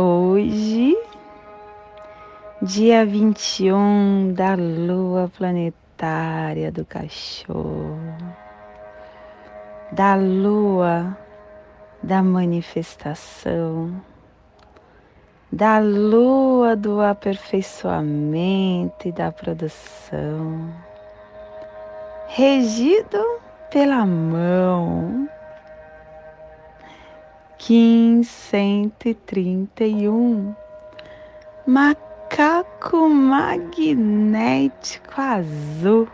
Hoje, dia 21 da lua planetária do cachorro, da lua da manifestação, da lua do aperfeiçoamento e da produção, regido pela mão Kim 131 Macaco magnético azul.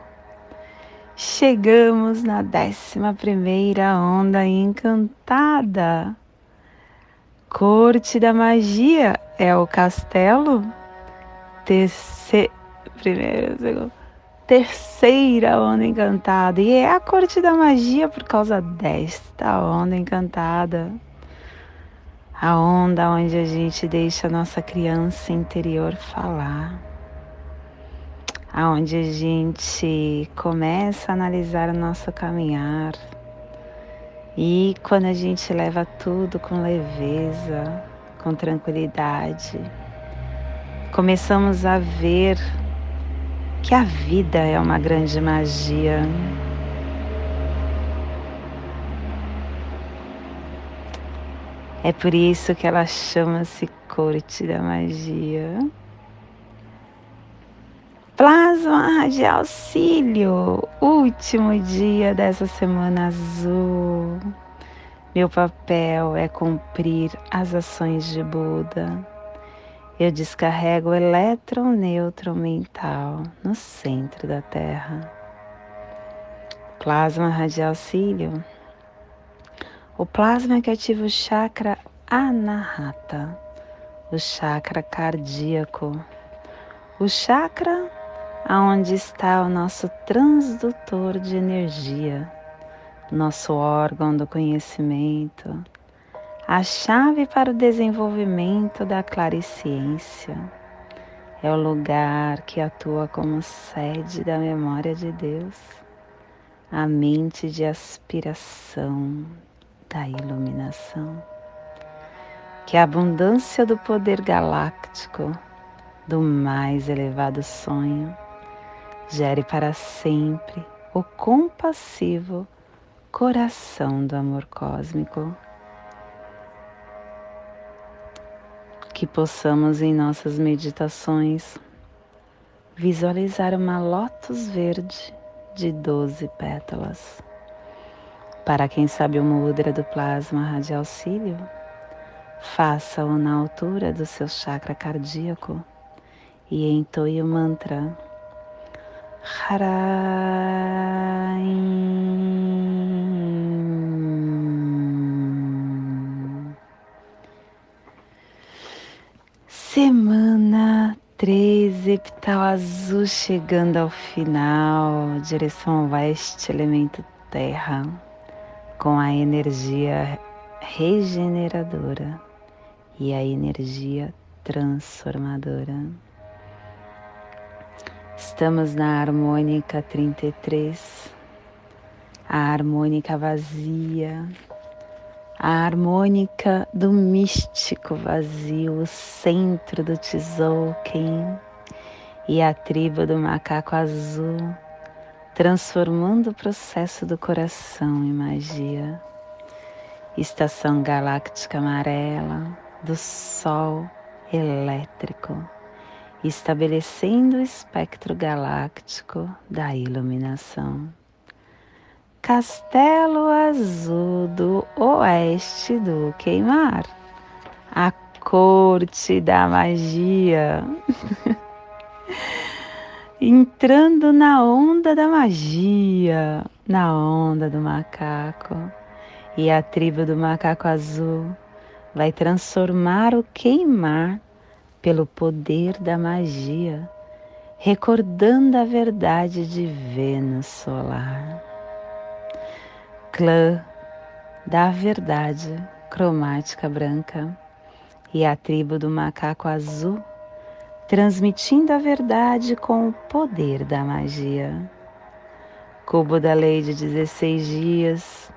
Chegamos na décima primeira onda encantada. Corte da magia é o castelo. Terce... Primeiro, segundo. Terceira onda encantada. E é a corte da magia por causa desta onda encantada a onda onde a gente deixa a nossa criança interior falar, aonde a gente começa a analisar o nosso caminhar. E quando a gente leva tudo com leveza, com tranquilidade, começamos a ver que a vida é uma grande magia É por isso que ela chama-se Corte da Magia. Plasma Radial Auxílio, último dia dessa semana azul. Meu papel é cumprir as ações de Buda. Eu descarrego o elétron neutro mental no centro da Terra. Plasma Radial Auxílio o plasma que ativa o chakra anahata, o chakra cardíaco, o chakra aonde está o nosso transdutor de energia, nosso órgão do conhecimento, a chave para o desenvolvimento da clariciência. É o lugar que atua como sede da memória de Deus, a mente de aspiração, da iluminação. Que a abundância do poder galáctico, do mais elevado sonho, gere para sempre o compassivo coração do amor cósmico. Que possamos em nossas meditações visualizar uma lótus verde de doze pétalas para quem sabe o mudra do plasma radial auxílio, faça-o na altura do seu chakra cardíaco e entoie o mantra. Haraim. Semana 13, epital azul chegando ao final, direção oeste, elemento terra com a energia regeneradora e a energia transformadora. Estamos na harmônica 33, a harmônica vazia, a harmônica do místico vazio, o centro do Tzolk'in e a tribo do macaco azul transformando o processo do coração em magia. Estação galáctica amarela do Sol elétrico, estabelecendo o espectro galáctico da iluminação. Castelo Azul do Oeste do Queimar, a corte da magia. entrando na onda da magia, na onda do macaco. E a tribo do macaco azul vai transformar o queimar pelo poder da magia, recordando a verdade de Vênus solar. Clã da verdade cromática branca e a tribo do macaco azul, transmitindo a verdade com o poder da magia. Cubo da lei de 16 dias.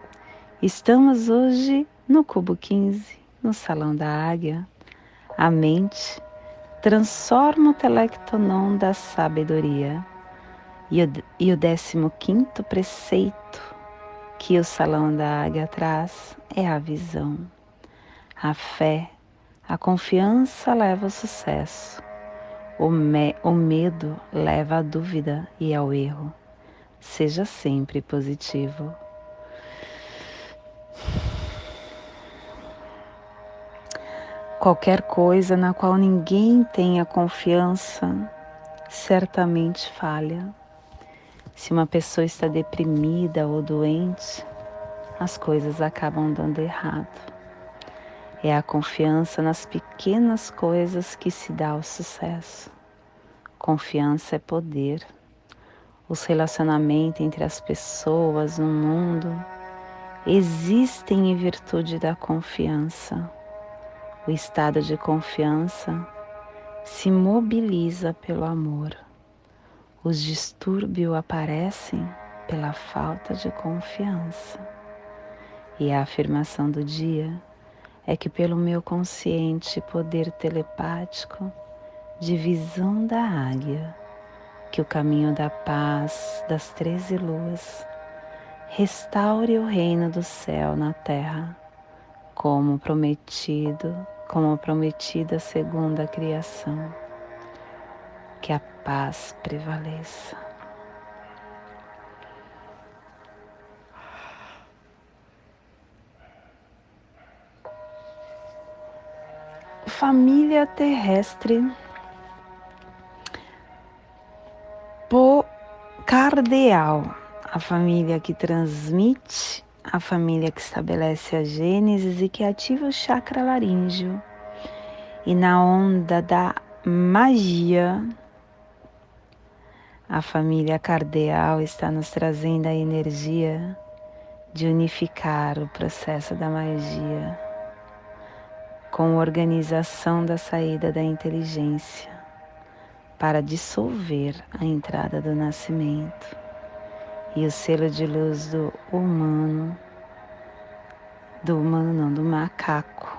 Estamos hoje no cubo 15, no salão da águia. A mente transforma o telectonon da sabedoria. E o, e o décimo quinto preceito que o salão da águia traz é a visão. A fé, a confiança leva ao sucesso. O, me, o medo leva à dúvida e ao erro. Seja sempre positivo. Qualquer coisa na qual ninguém tenha confiança certamente falha. Se uma pessoa está deprimida ou doente, as coisas acabam dando errado. É a confiança nas pequenas coisas que se dá o sucesso. Confiança é poder. Os relacionamentos entre as pessoas no mundo existem em virtude da confiança. O estado de confiança se mobiliza pelo amor. Os distúrbios aparecem pela falta de confiança. E a afirmação do dia é que, pelo meu consciente poder telepático de visão da águia, que o caminho da paz das treze luas restaure o reino do céu na terra, como prometido como prometida segundo a criação. Que a paz prevaleça. Família terrestre cardeal, a família que transmite a família que estabelece a Gênesis e que ativa o chakra laríngeo. E na onda da magia, a família cardeal está nos trazendo a energia de unificar o processo da magia com organização da saída da inteligência para dissolver a entrada do nascimento e o selo de luz do humano, do humano não, do macaco,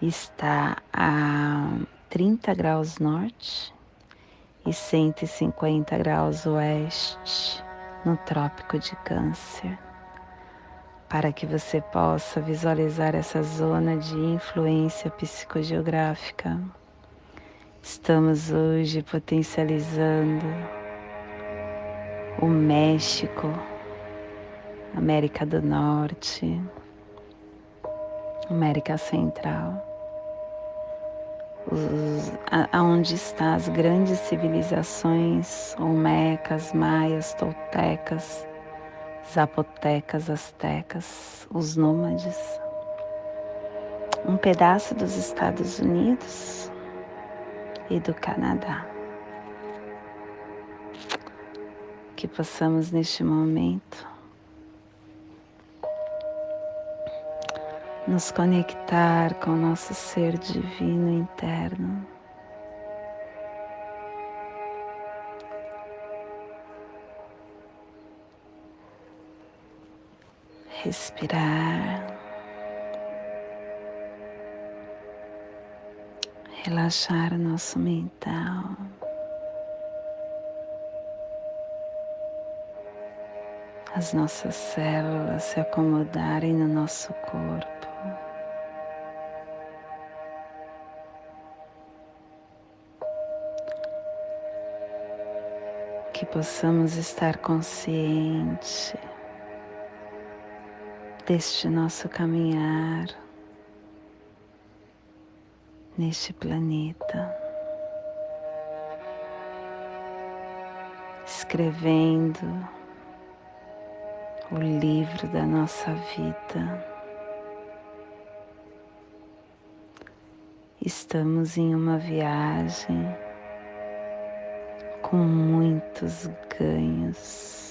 está a 30 graus norte e 150 graus oeste no Trópico de Câncer, para que você possa visualizar essa zona de influência psicogeográfica. Estamos hoje potencializando o México, América do Norte, América Central, os, aonde estão as grandes civilizações olmecas, maias, toltecas, zapotecas, astecas, os nômades, um pedaço dos Estados Unidos e do Canadá. que possamos neste momento nos conectar com o nosso ser divino interno. Respirar, relaxar o nosso mental. as nossas células se acomodarem no nosso corpo. Que possamos estar consciente deste nosso caminhar neste planeta. Escrevendo o livro da nossa vida. Estamos em uma viagem com muitos ganhos,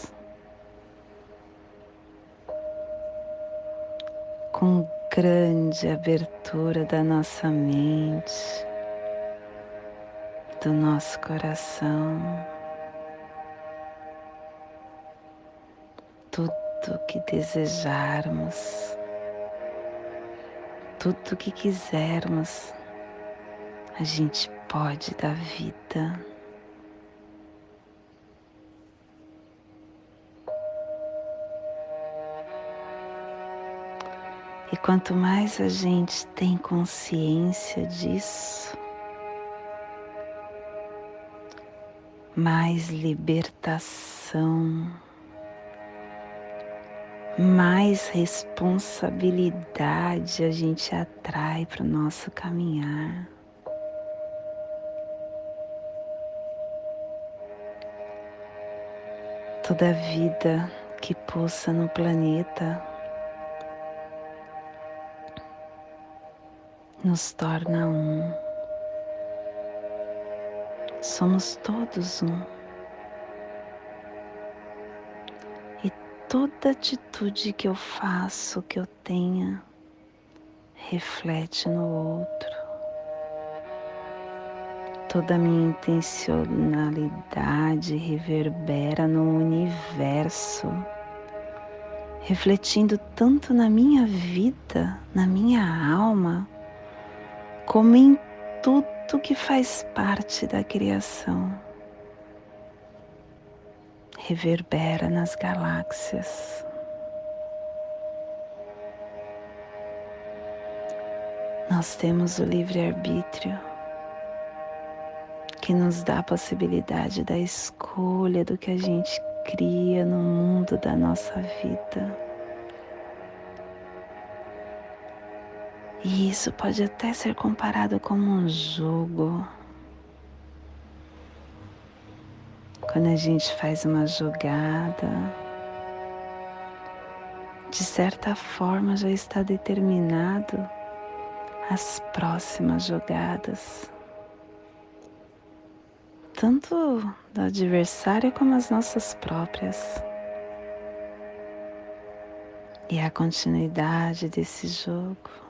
com grande abertura da nossa mente, do nosso coração. Tudo que desejarmos, tudo que quisermos, a gente pode dar vida. E quanto mais a gente tem consciência disso, mais libertação, mais responsabilidade a gente atrai para o nosso caminhar. Toda vida que pulsa no planeta nos torna um. Somos todos um. E toda atitude que eu faço, que eu tenha, reflete no outro. Toda minha intencionalidade reverbera no universo, refletindo tanto na minha vida, na minha alma, como em tudo que faz parte da criação. Reverbera nas galáxias. Nós temos o livre-arbítrio que nos dá a possibilidade da escolha do que a gente cria no mundo da nossa vida. E isso pode até ser comparado como um jogo. Quando a gente faz uma jogada, de certa forma já está determinado as próximas jogadas, tanto do adversário como as nossas próprias. E a continuidade desse jogo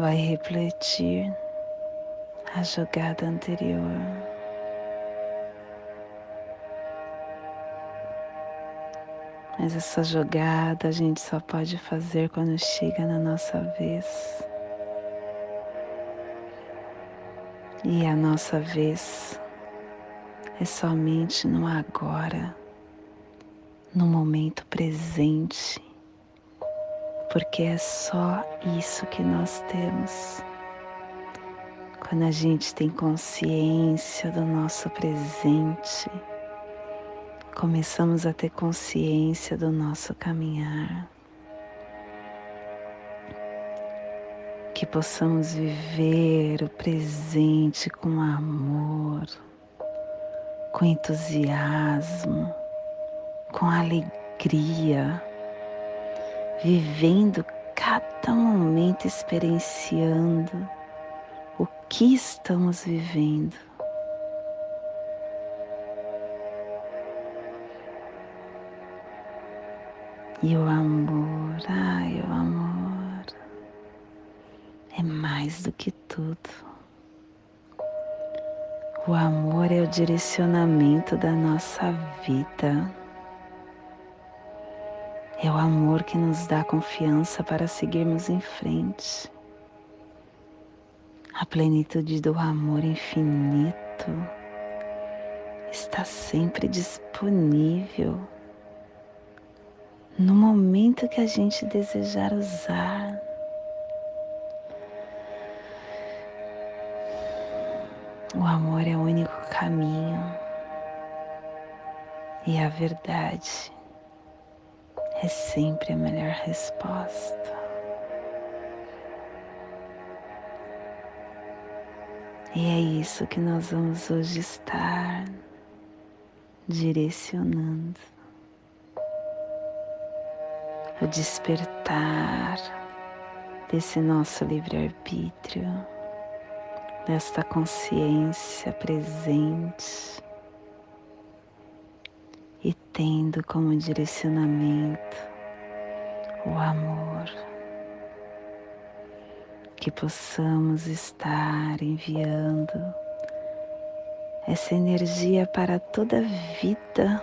vai refletir a jogada anterior. Mas essa jogada a gente só pode fazer quando chega na nossa vez. E a nossa vez é somente no agora, no momento presente porque é só isso que nós temos. Quando a gente tem consciência do nosso presente, começamos a ter consciência do nosso caminhar. Que possamos viver o presente com amor, com entusiasmo, com alegria vivendo cada momento, experienciando o que estamos vivendo. E o amor, ai, o amor é mais do que tudo. O amor é o direcionamento da nossa vida. É o amor que nos dá confiança para seguirmos em frente. A plenitude do amor infinito está sempre disponível no momento que a gente desejar usar. O amor é o único caminho e a verdade é sempre a melhor resposta. E é isso que nós vamos hoje estar direcionando. O despertar desse nosso livre-arbítrio, desta consciência presente tendo como direcionamento o amor, que possamos estar enviando essa energia para toda a vida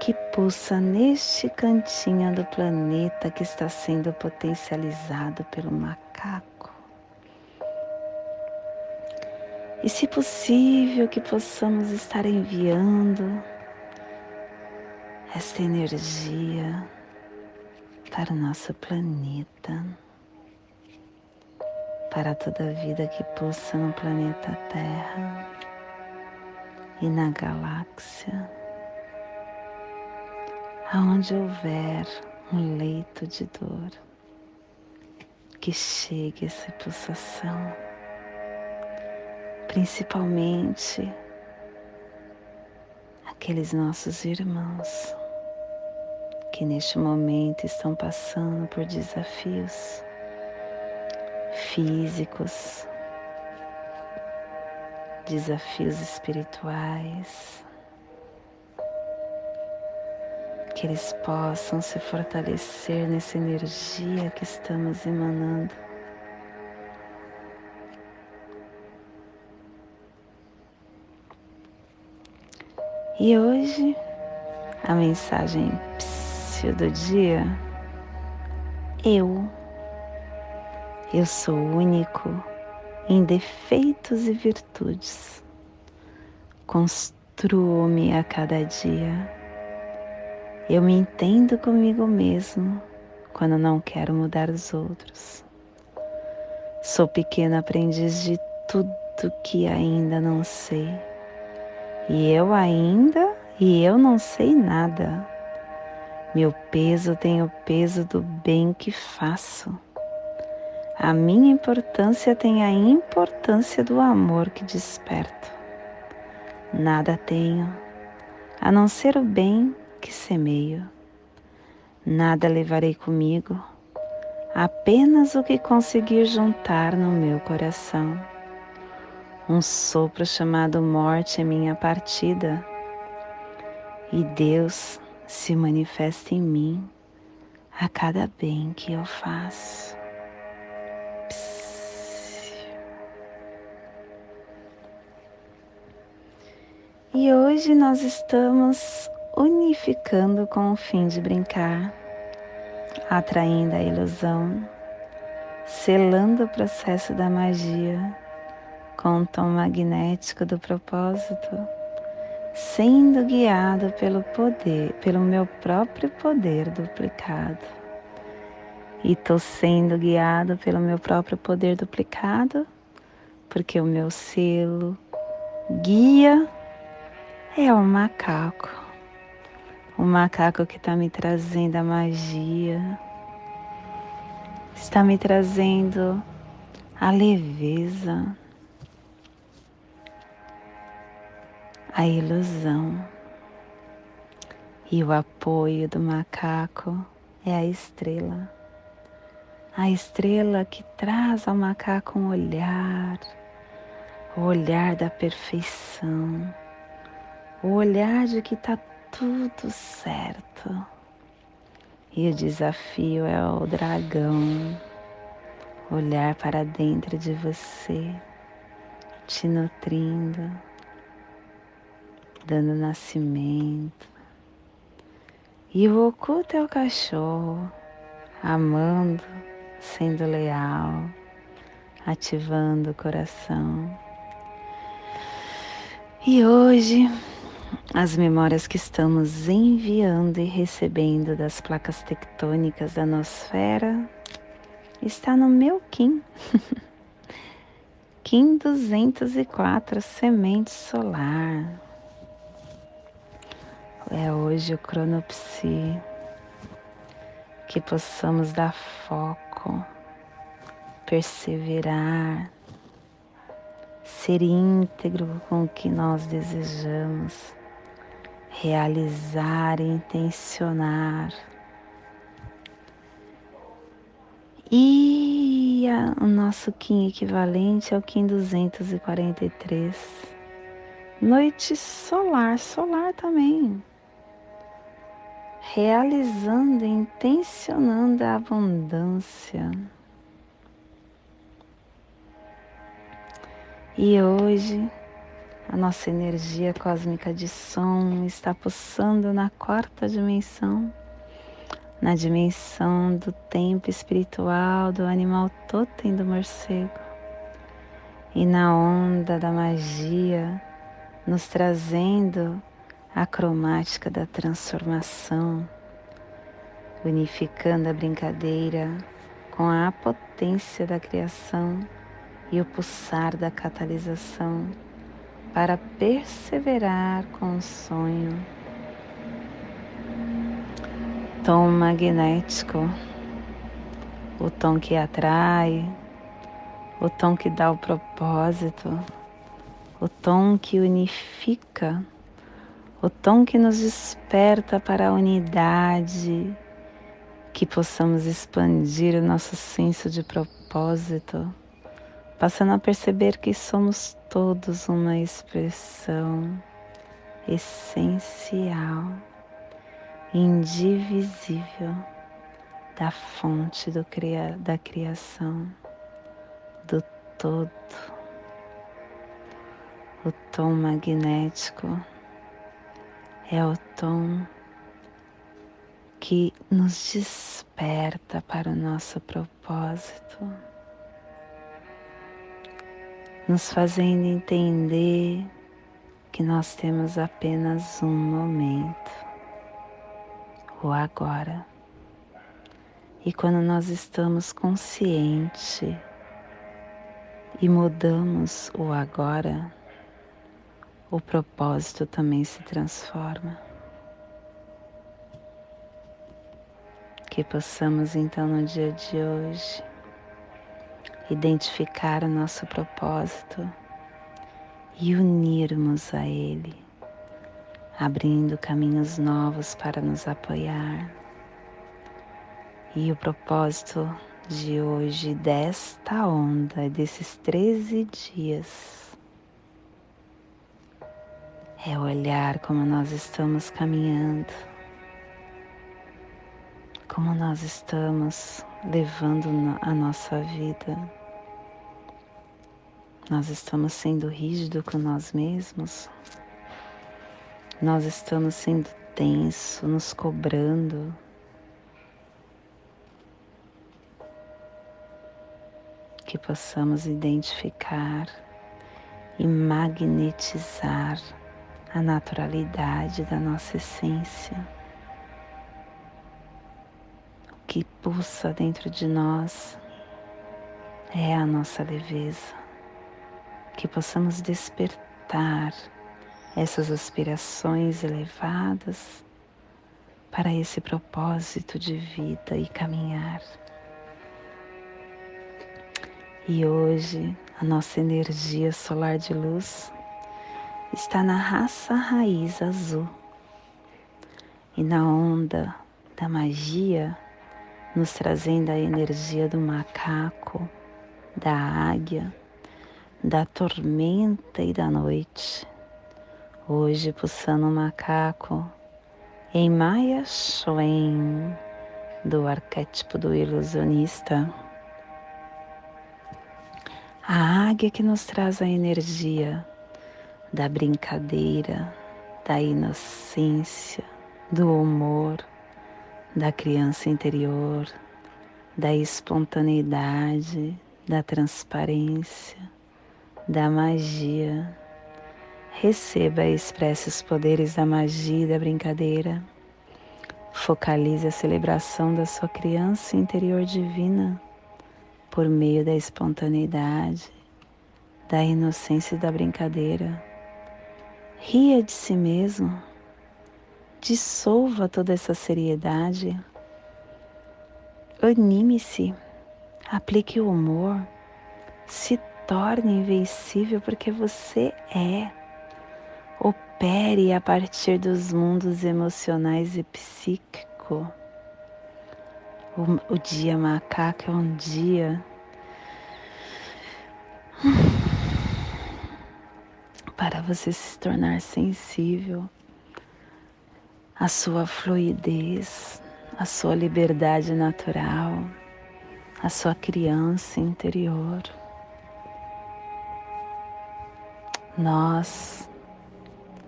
que pulsa neste cantinho do planeta que está sendo potencializado pelo macaco. E se possível que possamos estar enviando esta energia para o nosso planeta, para toda a vida que pulsa no planeta Terra e na galáxia. Aonde houver um leito de dor, que chegue essa pulsação, principalmente aqueles nossos irmãos que neste momento estão passando por desafios físicos, desafios espirituais, que eles possam se fortalecer nessa energia que estamos emanando. E hoje a mensagem do dia, eu, eu sou único em defeitos e virtudes. Construo-me a cada dia eu me entendo comigo mesmo quando não quero mudar os outros. Sou pequeno aprendiz de tudo que ainda não sei. E eu ainda, e eu não sei nada. Meu peso tem o peso do bem que faço. A minha importância tem a importância do amor que desperto. Nada tenho a não ser o bem que semeio. Nada levarei comigo, apenas o que conseguir juntar no meu coração. Um sopro chamado morte é minha partida, e Deus se manifesta em mim a cada bem que eu faço. E hoje nós estamos unificando com o fim de brincar, atraindo a ilusão, selando o processo da magia com o tom magnético do propósito, sendo guiado pelo poder, pelo meu próprio poder duplicado. E estou sendo guiado pelo meu próprio poder duplicado, porque o meu selo guia é o macaco. O macaco que está me trazendo a magia, está me trazendo a leveza, a ilusão. E o apoio do macaco é a estrela. A estrela que traz ao macaco um olhar, o olhar da perfeição, o olhar de que está tudo certo. E o desafio é o dragão olhar para dentro de você, te nutrindo, dando nascimento. E o oculto é o cachorro, amando, sendo leal, ativando o coração. E hoje as memórias que estamos enviando e recebendo das placas tectônicas da nosfera está no meu Kim. Kim 204, semente solar. É hoje o cronopsi. Que possamos dar foco, perseverar, ser íntegro com o que nós desejamos realizar intencionar. E a, o nosso Kim equivalente é o Kim 243. Noite solar, solar também. Realizando, intencionando a abundância. E hoje a nossa energia cósmica de som está pulsando na quarta dimensão na dimensão do tempo espiritual do animal totem do morcego e na onda da magia, nos trazendo a cromática da transformação, unificando a brincadeira com a potência da criação e o pulsar da catalisação para perseverar com o sonho. Tom magnético, o tom que atrai, o tom que dá o propósito, o tom que unifica, o tom que nos desperta para a unidade, que possamos expandir o nosso senso de propósito, passando a perceber que somos todos uma expressão essencial indivisível da fonte do da criação, do todo. O tom magnético é o tom que nos desperta para o nosso propósito, nos fazendo entender que nós temos apenas um momento o agora. E quando nós estamos consciente e mudamos o agora, o propósito também se transforma. Que possamos então no dia de hoje identificar o nosso propósito e unirmos a ele abrindo caminhos novos para nos apoiar. E o propósito de hoje, desta onda, desses 13 dias, é olhar como nós estamos caminhando, como nós estamos levando a nossa vida. Nós estamos sendo rígidos com nós mesmos, nós estamos sendo tenso, nos cobrando. Que possamos identificar e magnetizar a naturalidade da nossa essência. O que pulsa dentro de nós é a nossa leveza. Que possamos despertar essas aspirações elevadas para esse propósito de vida e caminhar. E hoje a nossa energia solar de luz está na raça raiz azul e na onda da magia, nos trazendo a energia do macaco, da águia, da tormenta e da noite Hoje pulsando um macaco em Maya Schwen, do arquétipo do ilusionista. A águia que nos traz a energia da brincadeira, da inocência, do humor, da criança interior, da espontaneidade, da transparência, da magia Receba e expresse os poderes da magia e da brincadeira. Focalize a celebração da sua criança interior divina por meio da espontaneidade, da inocência e da brincadeira. Ria de si mesmo. Dissolva toda essa seriedade. Anime-se. Aplique o humor. Se torne invencível porque você é opere a partir dos mundos emocionais e psíquico. O, o dia macaco é um dia para você se tornar sensível à sua fluidez, à sua liberdade natural, à sua criança interior. Nós,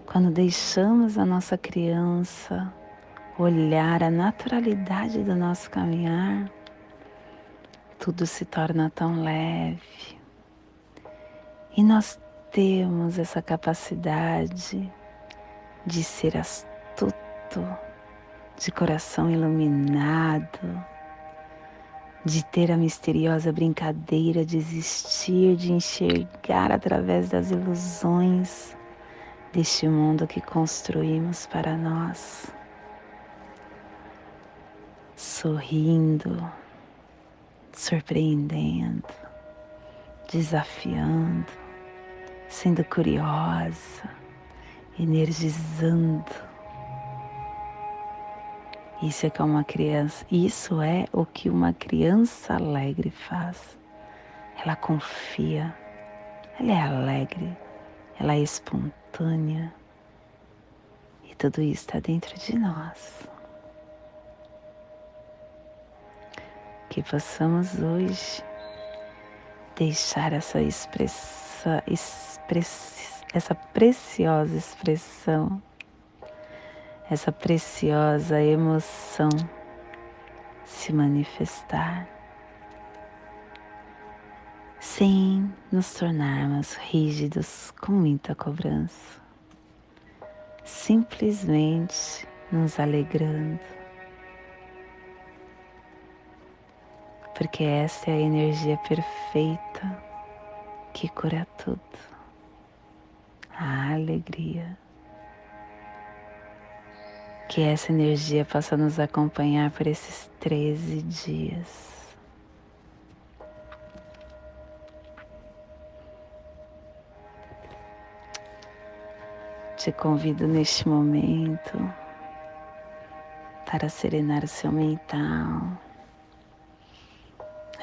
quando deixamos a nossa criança olhar a naturalidade do nosso caminhar, tudo se torna tão leve. E nós temos essa capacidade de ser astuto, de coração iluminado, de ter a misteriosa brincadeira de existir, de enxergar através das ilusões deste mundo que construímos para nós. Sorrindo, surpreendendo, desafiando, sendo curiosa, energizando. Isso é que uma criança, isso é o que uma criança alegre faz. Ela confia, ela é alegre, ela é espontânea. E tudo isso está dentro de nós. que possamos hoje deixar essa express, essa preciosa expressão, essa preciosa emoção se manifestar, sem nos tornarmos rígidos com muita cobrança, simplesmente nos alegrando. Porque essa é a energia perfeita que cura tudo. A alegria. Que essa energia possa nos acompanhar por esses 13 dias. Te convido neste momento para serenar o seu mental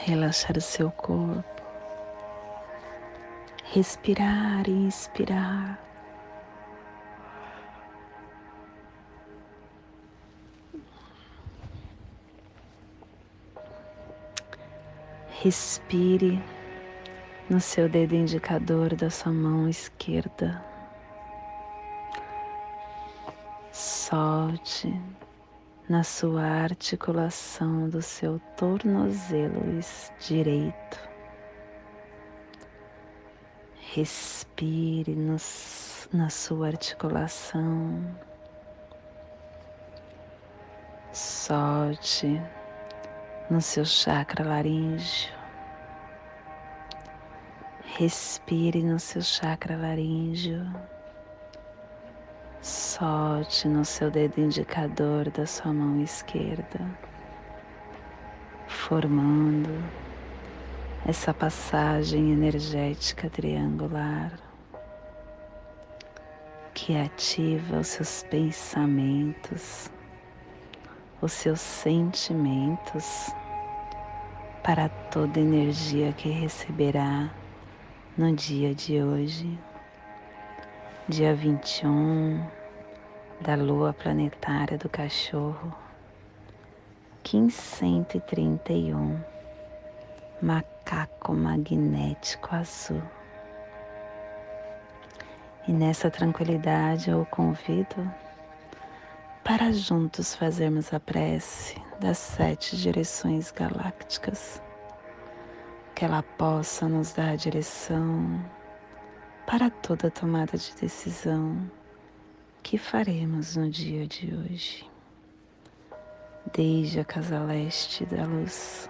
relaxar o seu corpo, respirar e inspirar. Respire no seu dedo indicador da sua mão esquerda. Solte na sua articulação do seu tornozelo direito. Respire na sua articulação. Solte no seu chakra laríngeo. Respire no seu chakra laríngeo. Solte no seu dedo indicador da sua mão esquerda, formando essa passagem energética triangular que ativa os seus pensamentos, os seus sentimentos para toda energia que receberá no dia de hoje dia 21 da lua planetária do cachorro, 1531, macaco magnético azul. E nessa tranquilidade eu o convido para juntos fazermos a prece das sete direções galácticas, que ela possa nos dar a direção para toda tomada de decisão que faremos no dia de hoje. Desde a casa leste da luz,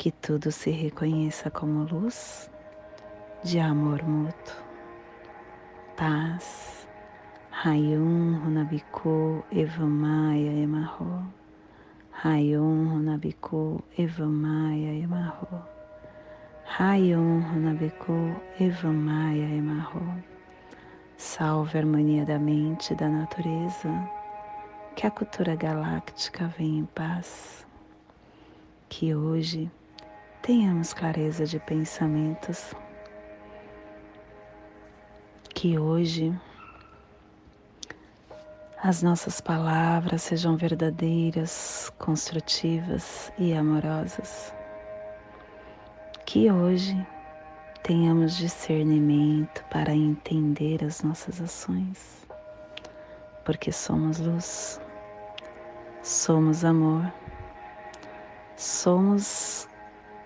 que tudo se reconheça como luz de amor mútuo. Paz. Rayum Runabiku Evamaya Emarro. Rayum Runabiku Evamaya Emarro. Rayum Runabiku Evamaya Emarro. Salve a harmonia da mente e da natureza. Que a cultura galáctica venha em paz. Que hoje tenhamos clareza de pensamentos, que hoje as nossas palavras sejam verdadeiras, construtivas e amorosas. Que hoje tenhamos discernimento para entender as nossas ações, porque somos luz, somos amor, somos